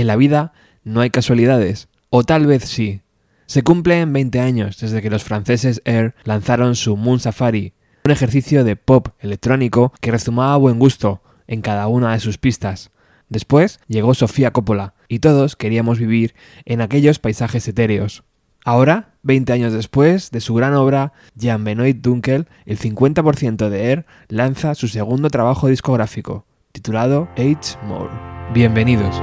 En la vida no hay casualidades, o tal vez sí. Se cumplen 20 años desde que los franceses Air lanzaron su Moon Safari, un ejercicio de pop electrónico que rezumaba buen gusto en cada una de sus pistas. Después llegó Sofía Coppola, y todos queríamos vivir en aquellos paisajes etéreos. Ahora, 20 años después de su gran obra, Jan Benoit Dunkel, el 50% de Air lanza su segundo trabajo discográfico, titulado Age More. Bienvenidos.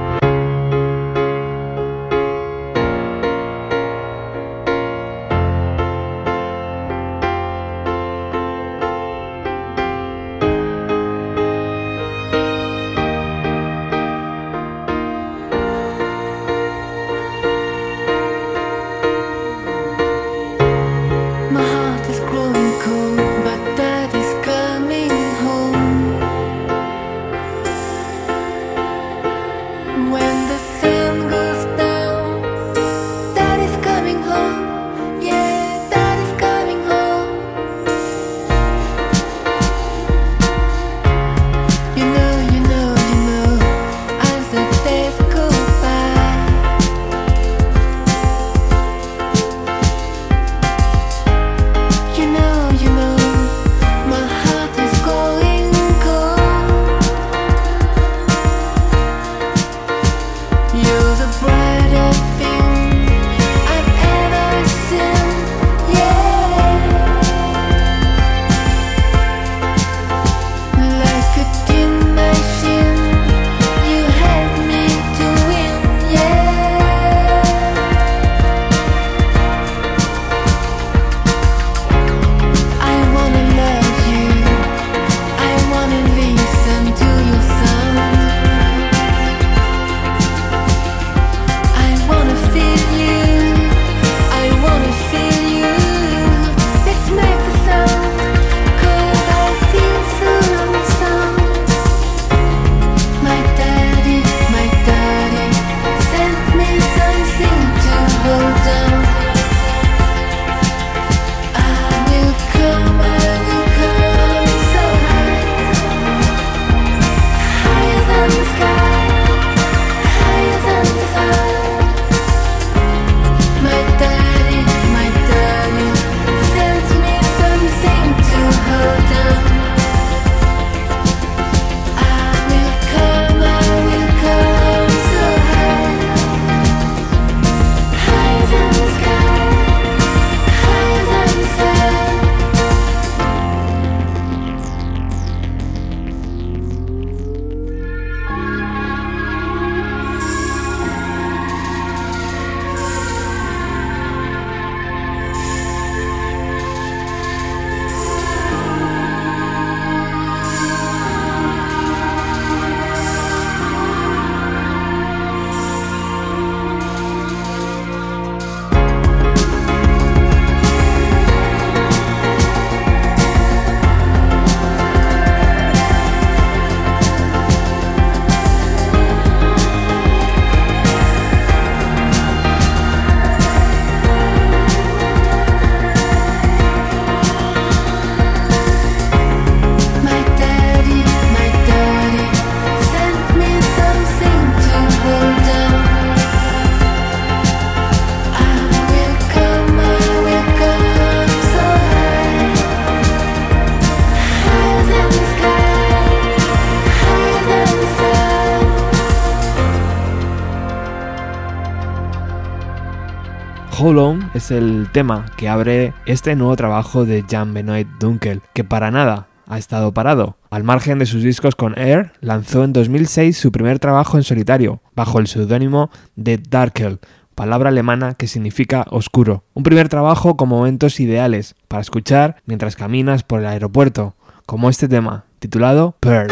Es el tema que abre este nuevo trabajo de Jan Benoit Dunkel, que para nada ha estado parado. Al margen de sus discos con Air, lanzó en 2006 su primer trabajo en solitario, bajo el seudónimo de Darkel, palabra alemana que significa oscuro. Un primer trabajo con momentos ideales para escuchar mientras caminas por el aeropuerto, como este tema, titulado Pearl.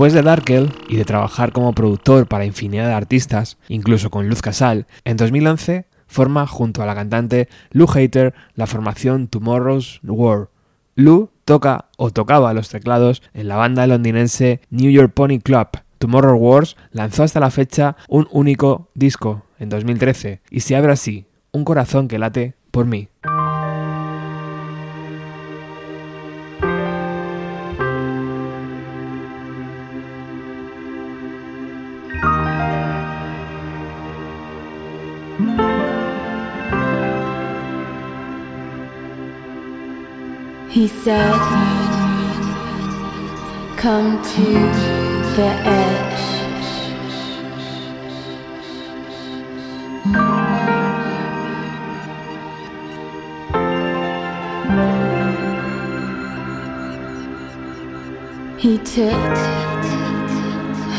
Después de Darkel y de trabajar como productor para infinidad de artistas, incluso con Luz Casal, en 2011 forma junto a la cantante Lou Hater la formación Tomorrow's War. Lou toca o tocaba los teclados en la banda londinense New York Pony Club. Tomorrow Wars lanzó hasta la fecha un único disco en 2013 y se abre así, un corazón que late por mí. Said, Come to the edge. He took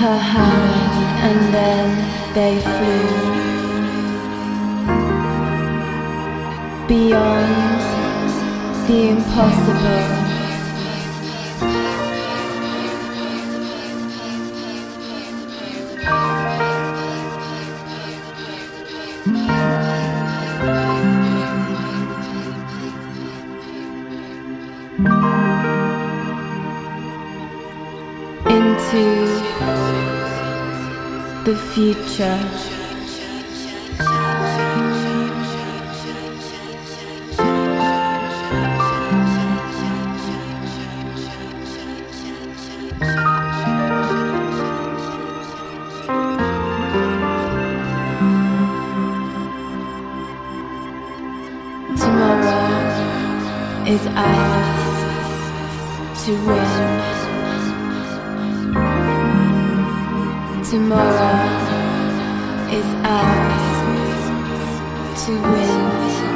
her hand and then they flew beyond the impossible. Into the future. Win. Tomorrow is ours to win.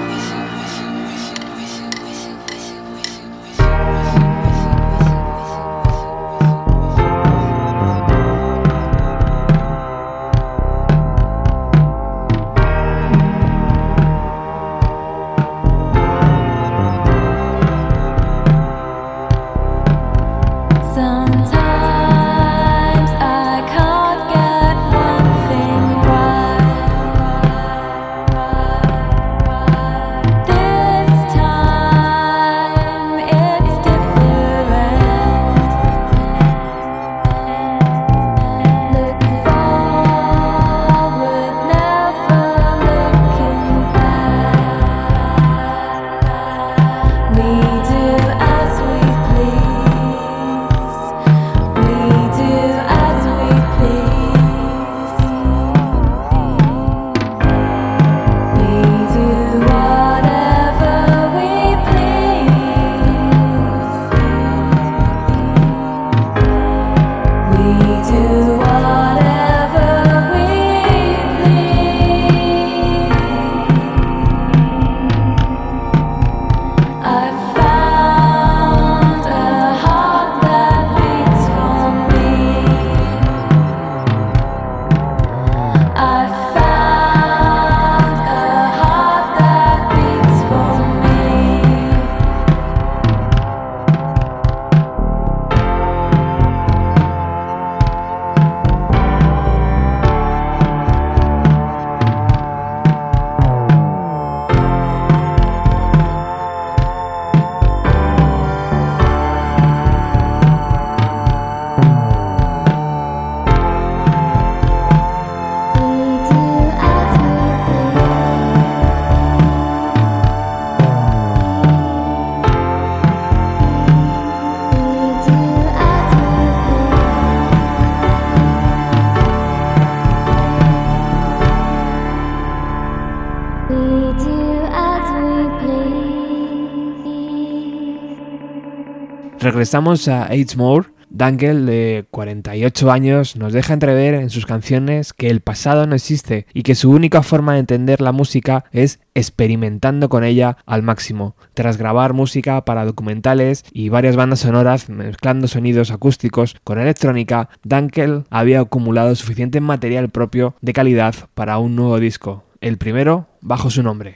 Regresamos a H. Moore. Dangle, de 48 años, nos deja entrever en sus canciones que el pasado no existe y que su única forma de entender la música es experimentando con ella al máximo, tras grabar música para documentales y varias bandas sonoras mezclando sonidos acústicos con electrónica, Dankel había acumulado suficiente material propio de calidad para un nuevo disco, el primero bajo su nombre.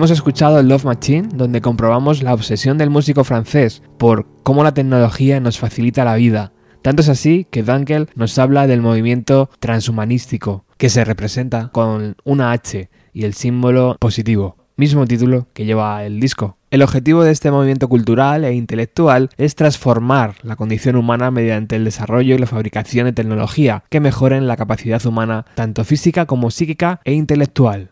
Hemos escuchado Love Machine, donde comprobamos la obsesión del músico francés por cómo la tecnología nos facilita la vida. Tanto es así que Dunkel nos habla del movimiento transhumanístico, que se representa con una H y el símbolo positivo, mismo título que lleva el disco. El objetivo de este movimiento cultural e intelectual es transformar la condición humana mediante el desarrollo y la fabricación de tecnología que mejoren la capacidad humana tanto física como psíquica e intelectual.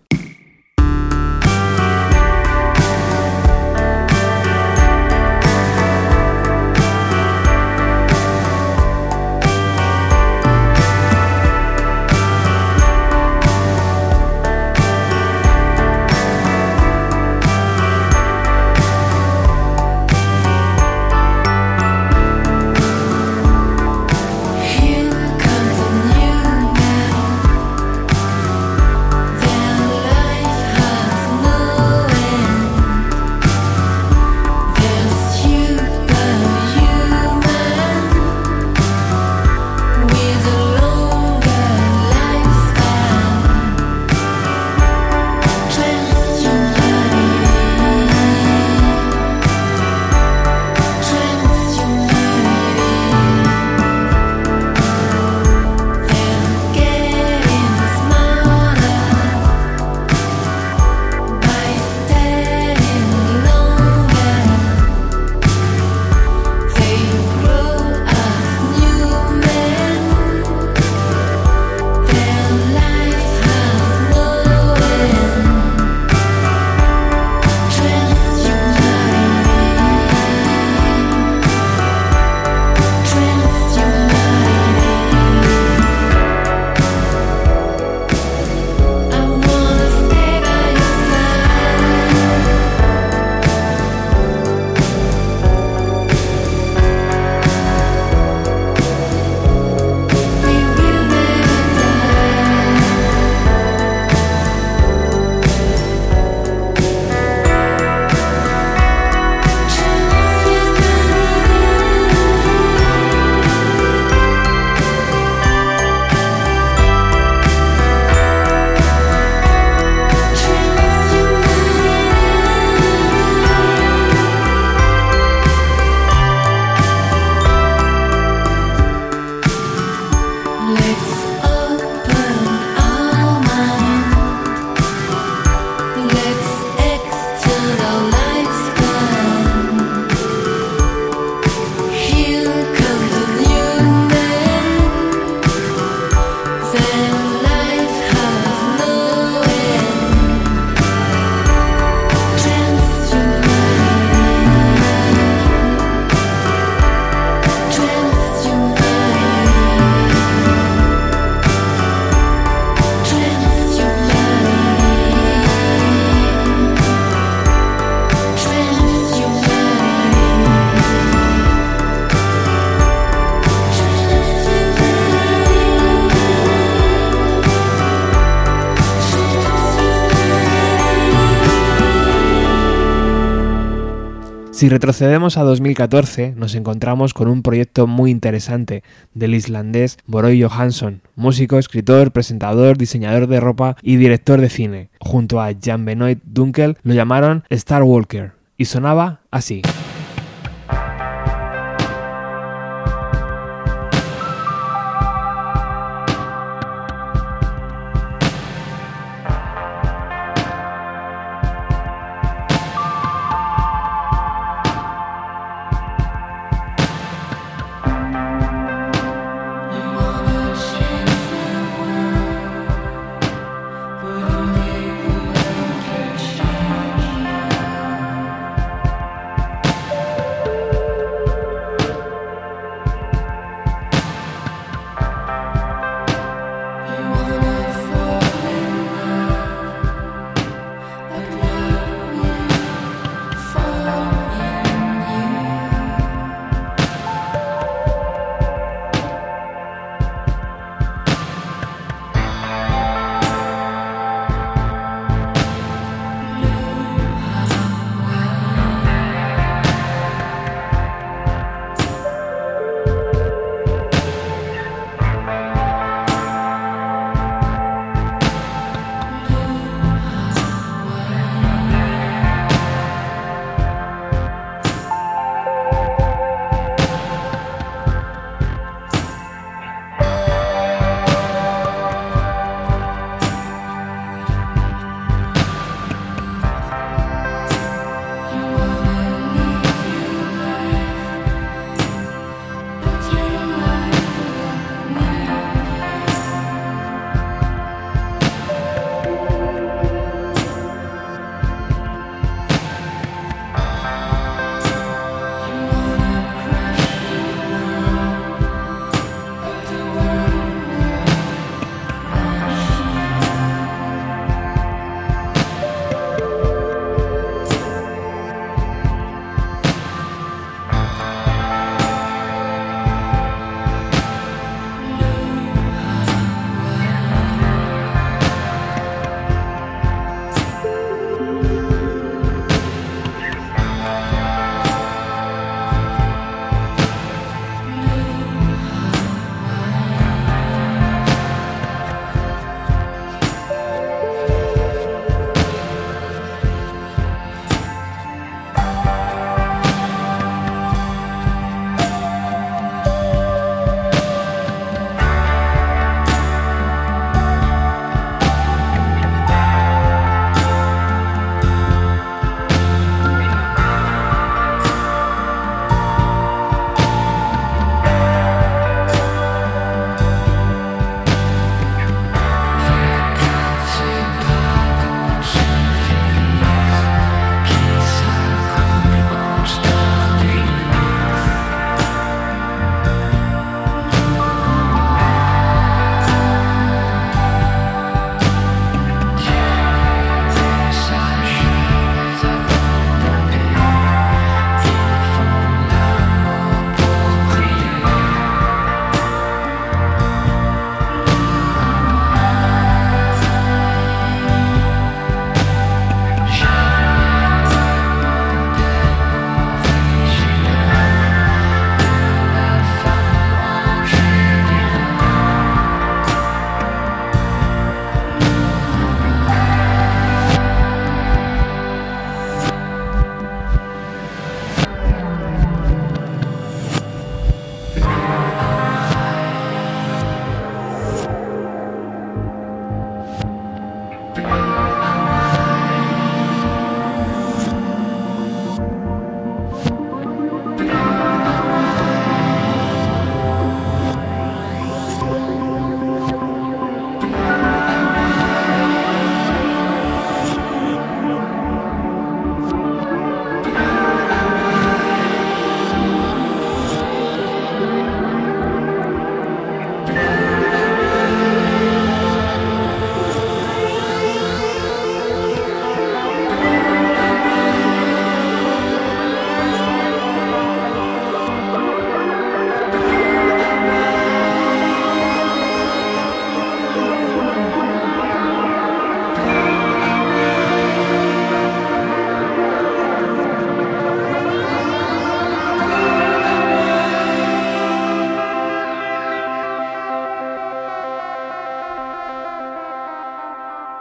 Si retrocedemos a 2014, nos encontramos con un proyecto muy interesante del islandés Boroy Johansson, músico, escritor, presentador, diseñador de ropa y director de cine. Junto a Jan Benoit Dunkel lo llamaron Star Walker y sonaba así.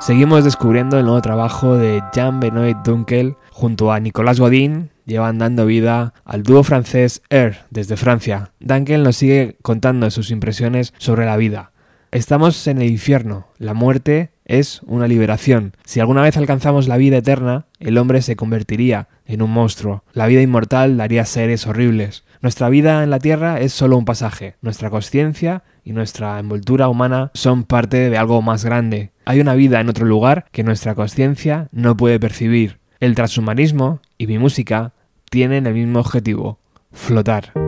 Seguimos descubriendo el nuevo trabajo de Jean Benoit Dunkel junto a Nicolas Godin, llevan dando vida al dúo francés Air desde Francia. Dunkel nos sigue contando sus impresiones sobre la vida. Estamos en el infierno, la muerte es una liberación. Si alguna vez alcanzamos la vida eterna, el hombre se convertiría en un monstruo. La vida inmortal daría seres horribles. Nuestra vida en la Tierra es solo un pasaje. Nuestra conciencia y nuestra envoltura humana son parte de algo más grande. Hay una vida en otro lugar que nuestra conciencia no puede percibir. El transhumanismo y mi música tienen el mismo objetivo, flotar.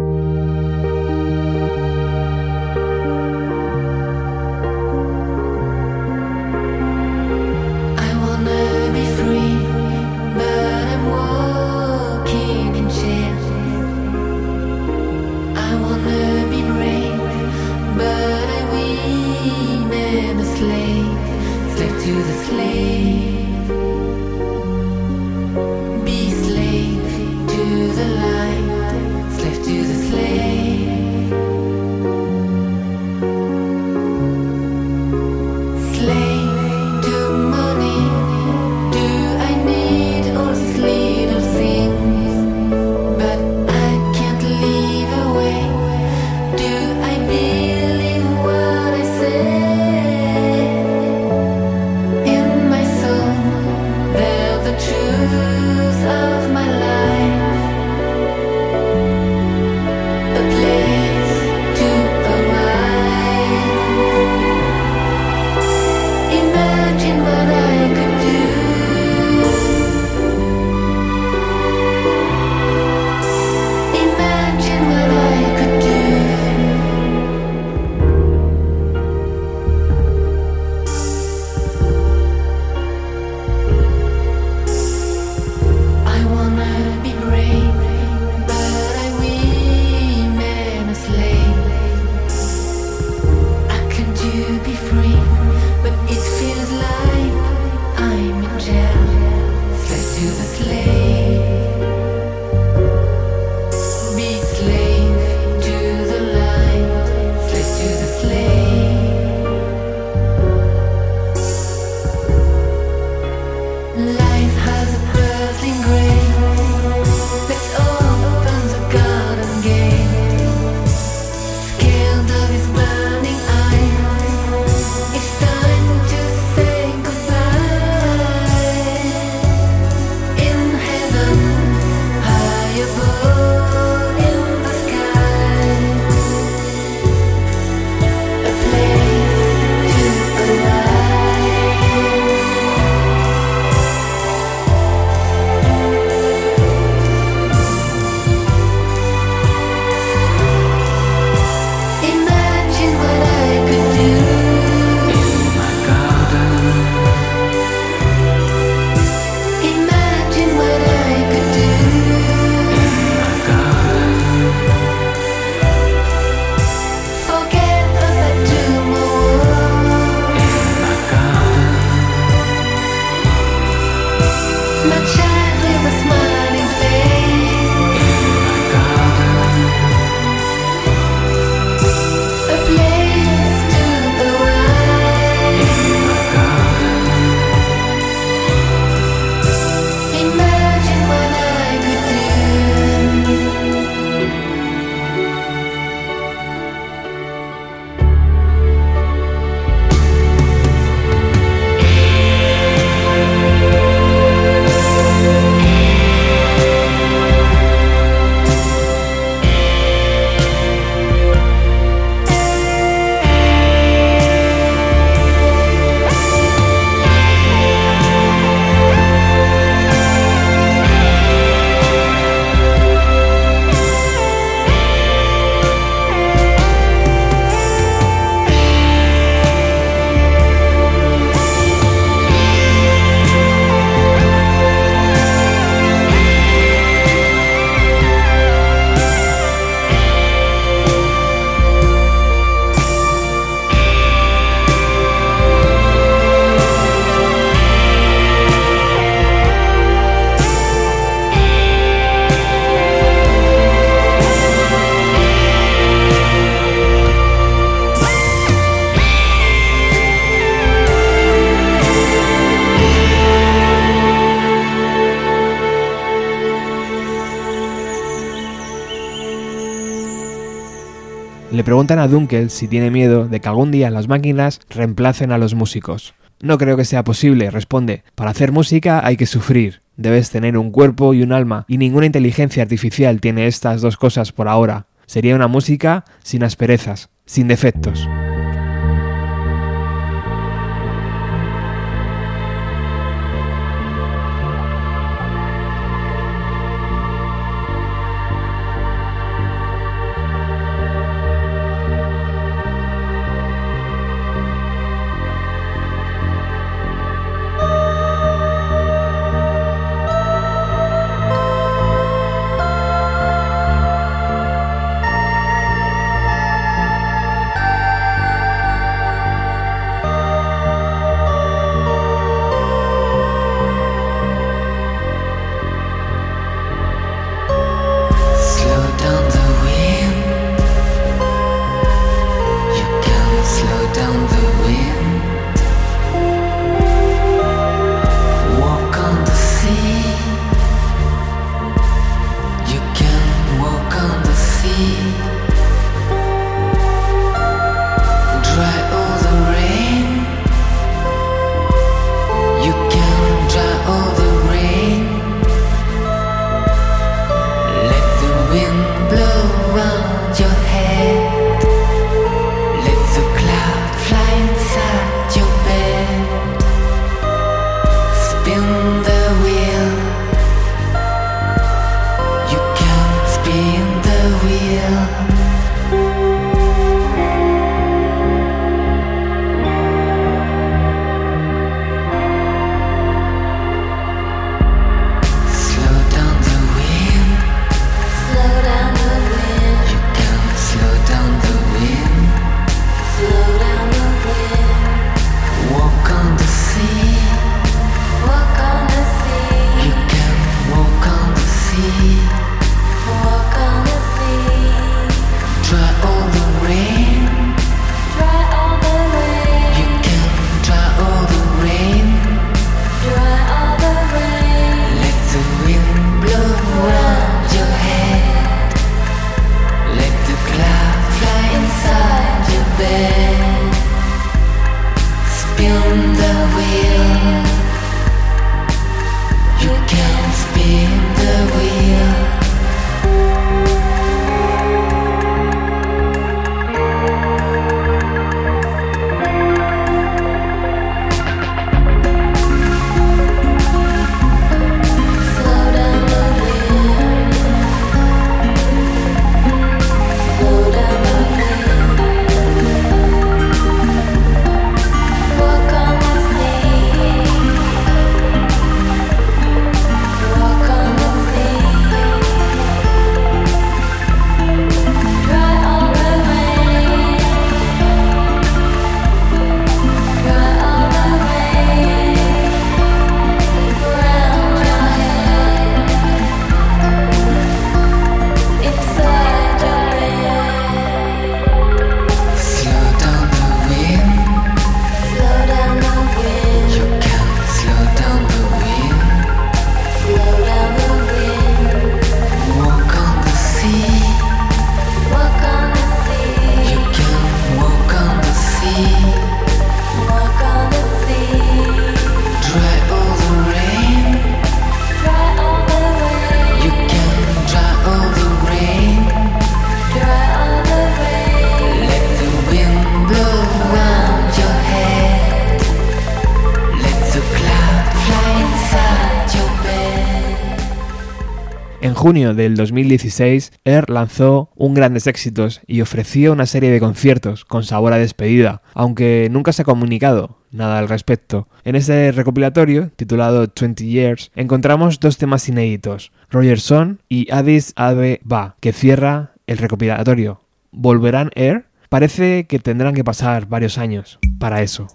preguntan a Dunkel si tiene miedo de que algún día las máquinas reemplacen a los músicos. No creo que sea posible, responde. Para hacer música hay que sufrir. Debes tener un cuerpo y un alma, y ninguna inteligencia artificial tiene estas dos cosas por ahora. Sería una música sin asperezas, sin defectos. junio del 2016, Air lanzó un Grandes Éxitos y ofreció una serie de conciertos con sabor a despedida, aunque nunca se ha comunicado nada al respecto. En ese recopilatorio, titulado 20 Years, encontramos dos temas inéditos, Roger Rogerson y Addis Abe Ba, que cierra el recopilatorio. ¿Volverán Air? Parece que tendrán que pasar varios años para eso.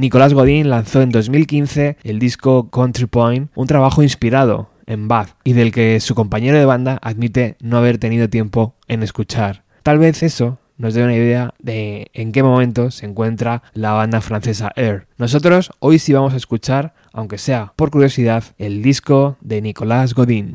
Nicolás Godín lanzó en 2015 el disco Country Point, un trabajo inspirado en Bath y del que su compañero de banda admite no haber tenido tiempo en escuchar. Tal vez eso nos dé una idea de en qué momento se encuentra la banda francesa Air. Nosotros hoy sí vamos a escuchar, aunque sea por curiosidad, el disco de Nicolás Godín.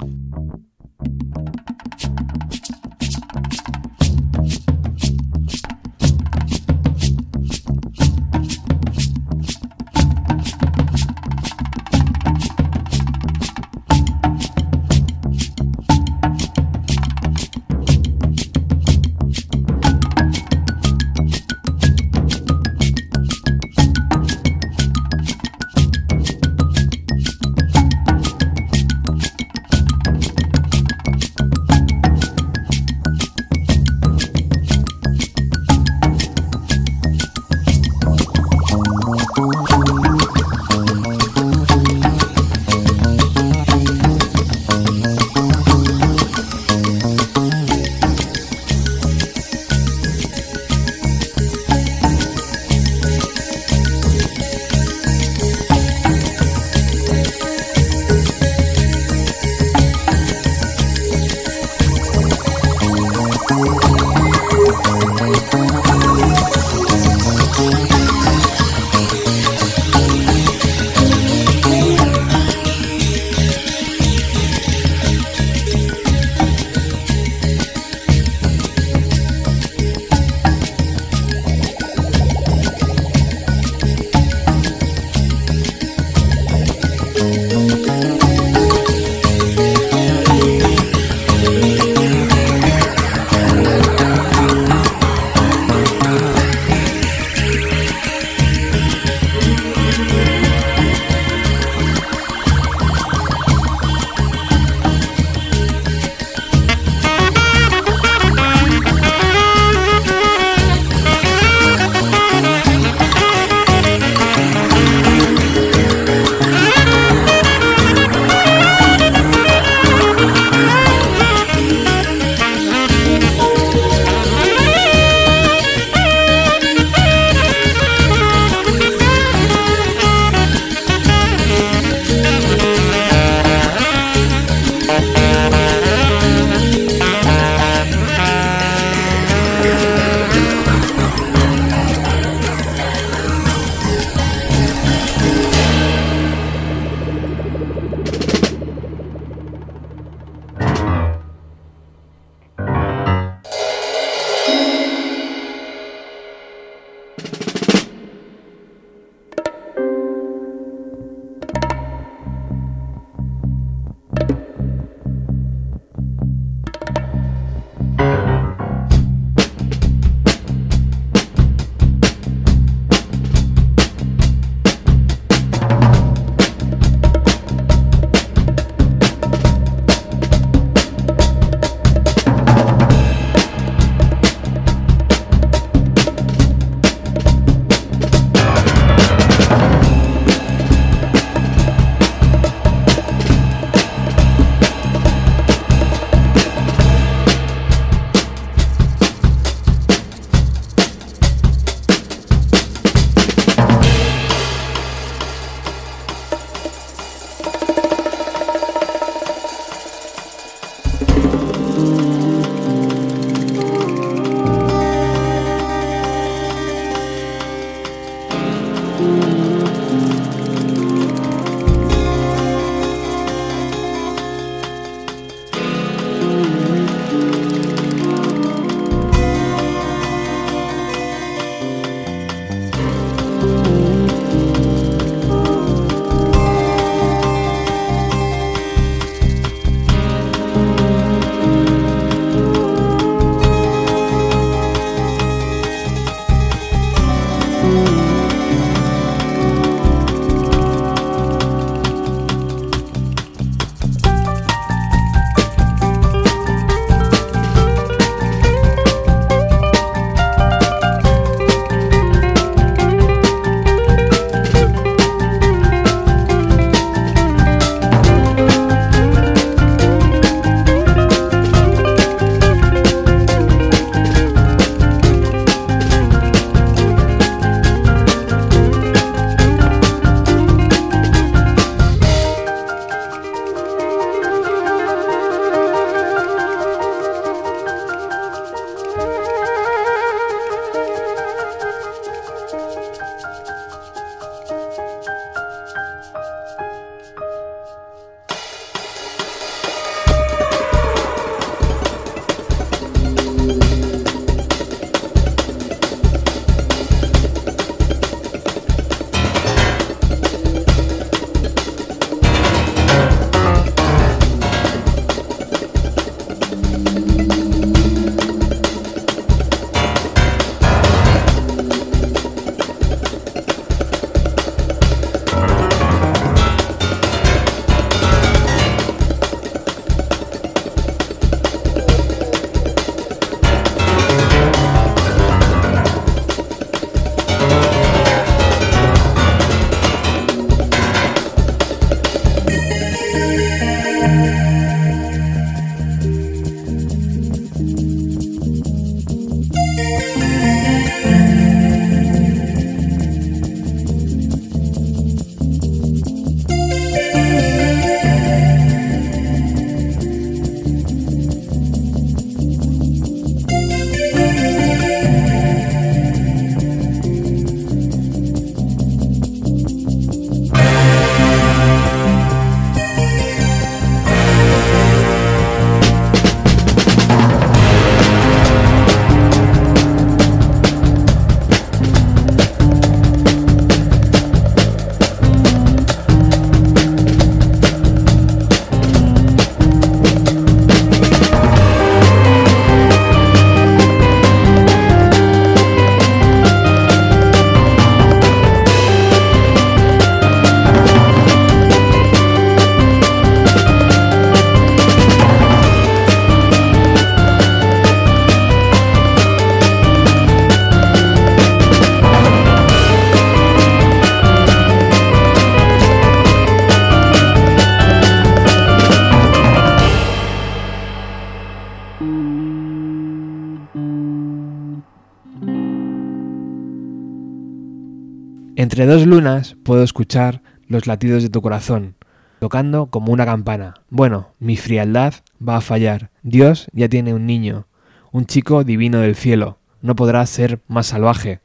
Entre dos lunas puedo escuchar los latidos de tu corazón, tocando como una campana. Bueno, mi frialdad va a fallar. Dios ya tiene un niño, un chico divino del cielo. No podrá ser más salvaje.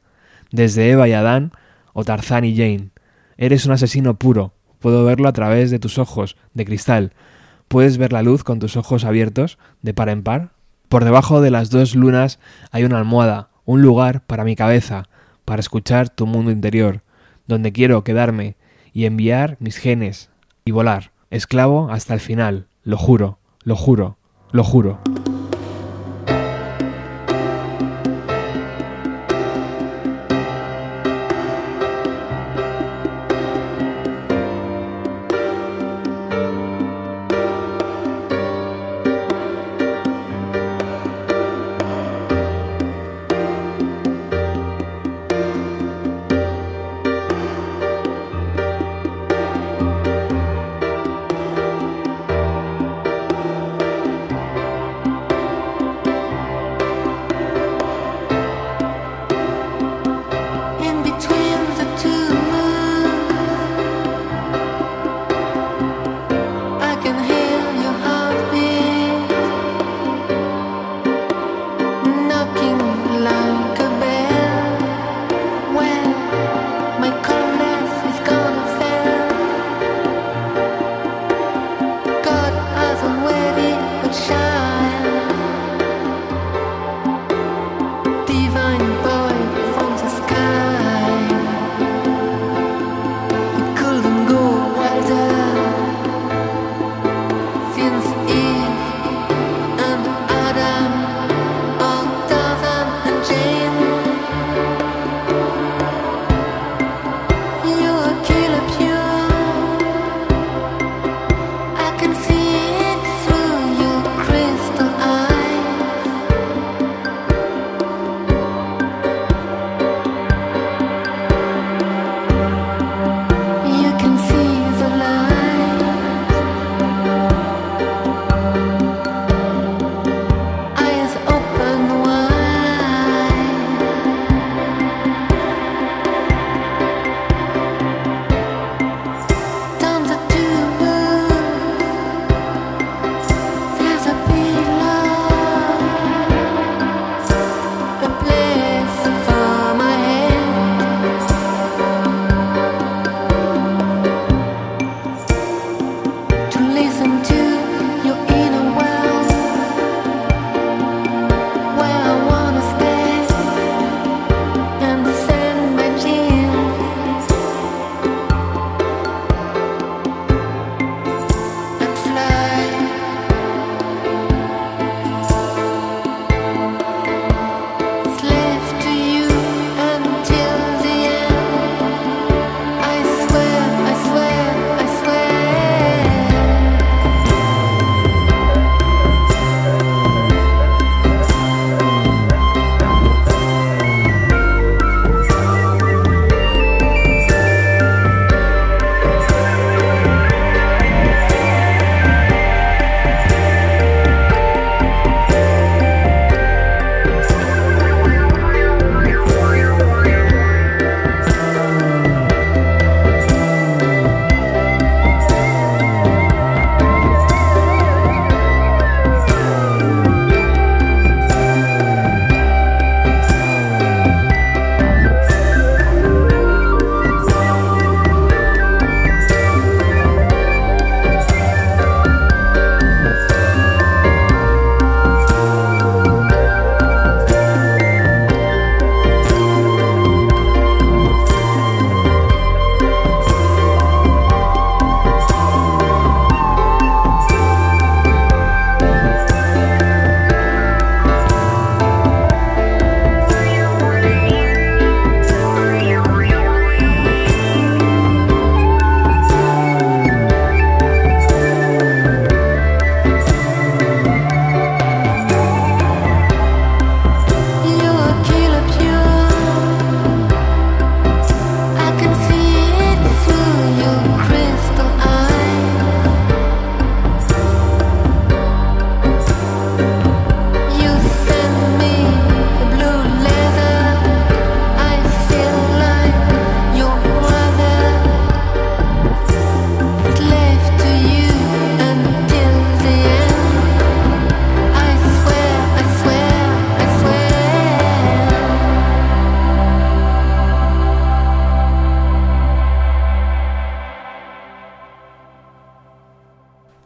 Desde Eva y Adán, o Tarzán y Jane. Eres un asesino puro. Puedo verlo a través de tus ojos, de cristal. ¿Puedes ver la luz con tus ojos abiertos, de par en par? Por debajo de las dos lunas hay una almohada, un lugar para mi cabeza, para escuchar tu mundo interior, donde quiero quedarme y enviar mis genes y volar, esclavo hasta el final, lo juro, lo juro, lo juro.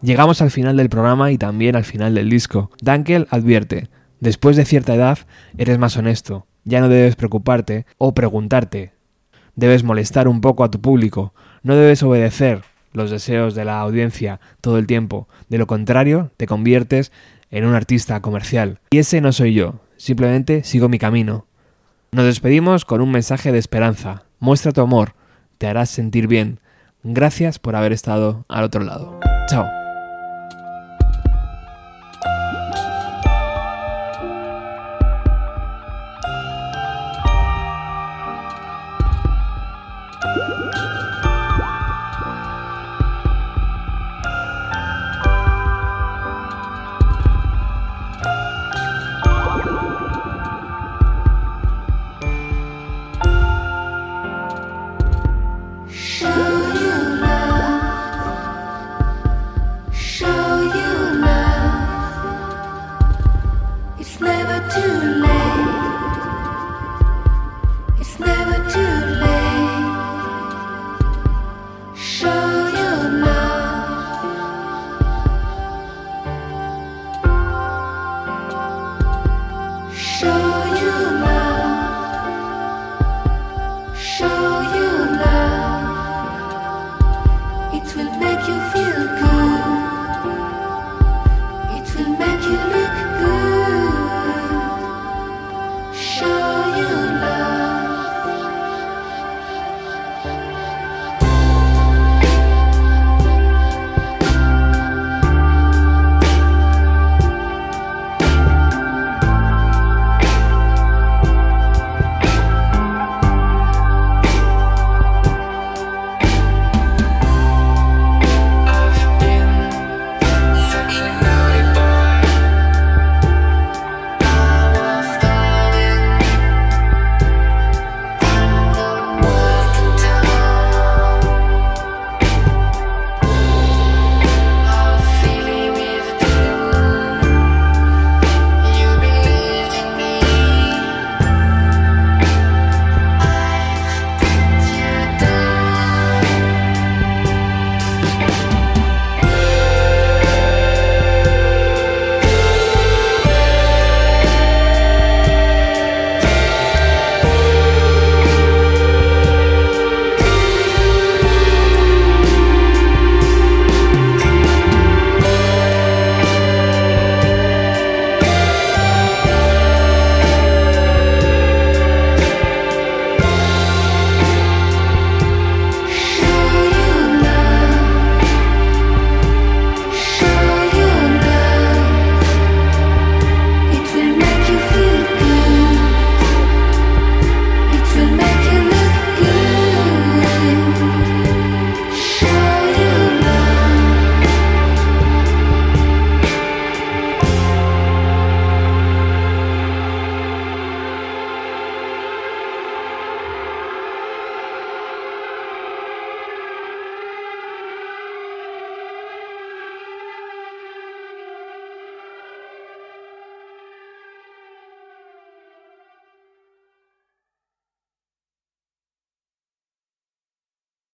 Llegamos al final del programa y también al final del disco. Dankel advierte, después de cierta edad eres más honesto, ya no debes preocuparte o preguntarte. Debes molestar un poco a tu público, no debes obedecer los deseos de la audiencia todo el tiempo, de lo contrario te conviertes en un artista comercial. Y ese no soy yo, simplemente sigo mi camino. Nos despedimos con un mensaje de esperanza. Muestra tu amor, te harás sentir bien. Gracias por haber estado al otro lado. Chao.